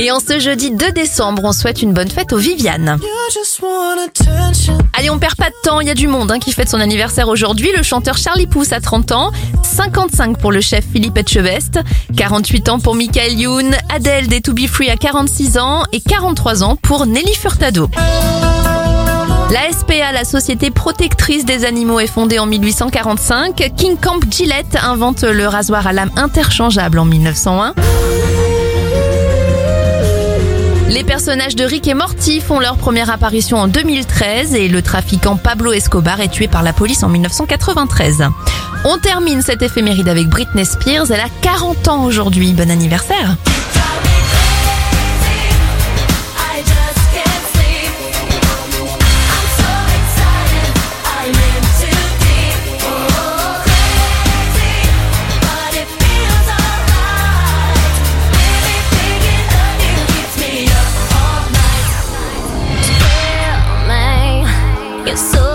Et en ce jeudi 2 décembre, on souhaite une bonne fête aux Viviane. Allez, on perd pas de temps, il y a du monde hein, qui fête son anniversaire aujourd'hui. Le chanteur Charlie Pousse a 30 ans, 55 pour le chef Philippe Etchebest, 48 ans pour Michael Youn, Adèle des To Be Free à 46 ans et 43 ans pour Nelly Furtado. La SPA, la société protectrice des animaux, est fondée en 1845. King Camp Gillette invente le rasoir à lame interchangeable en 1901. Personnages de Rick et Morty font leur première apparition en 2013 et le trafiquant Pablo Escobar est tué par la police en 1993. On termine cette éphéméride avec Britney Spears, elle a 40 ans aujourd'hui. Bon anniversaire Eu sou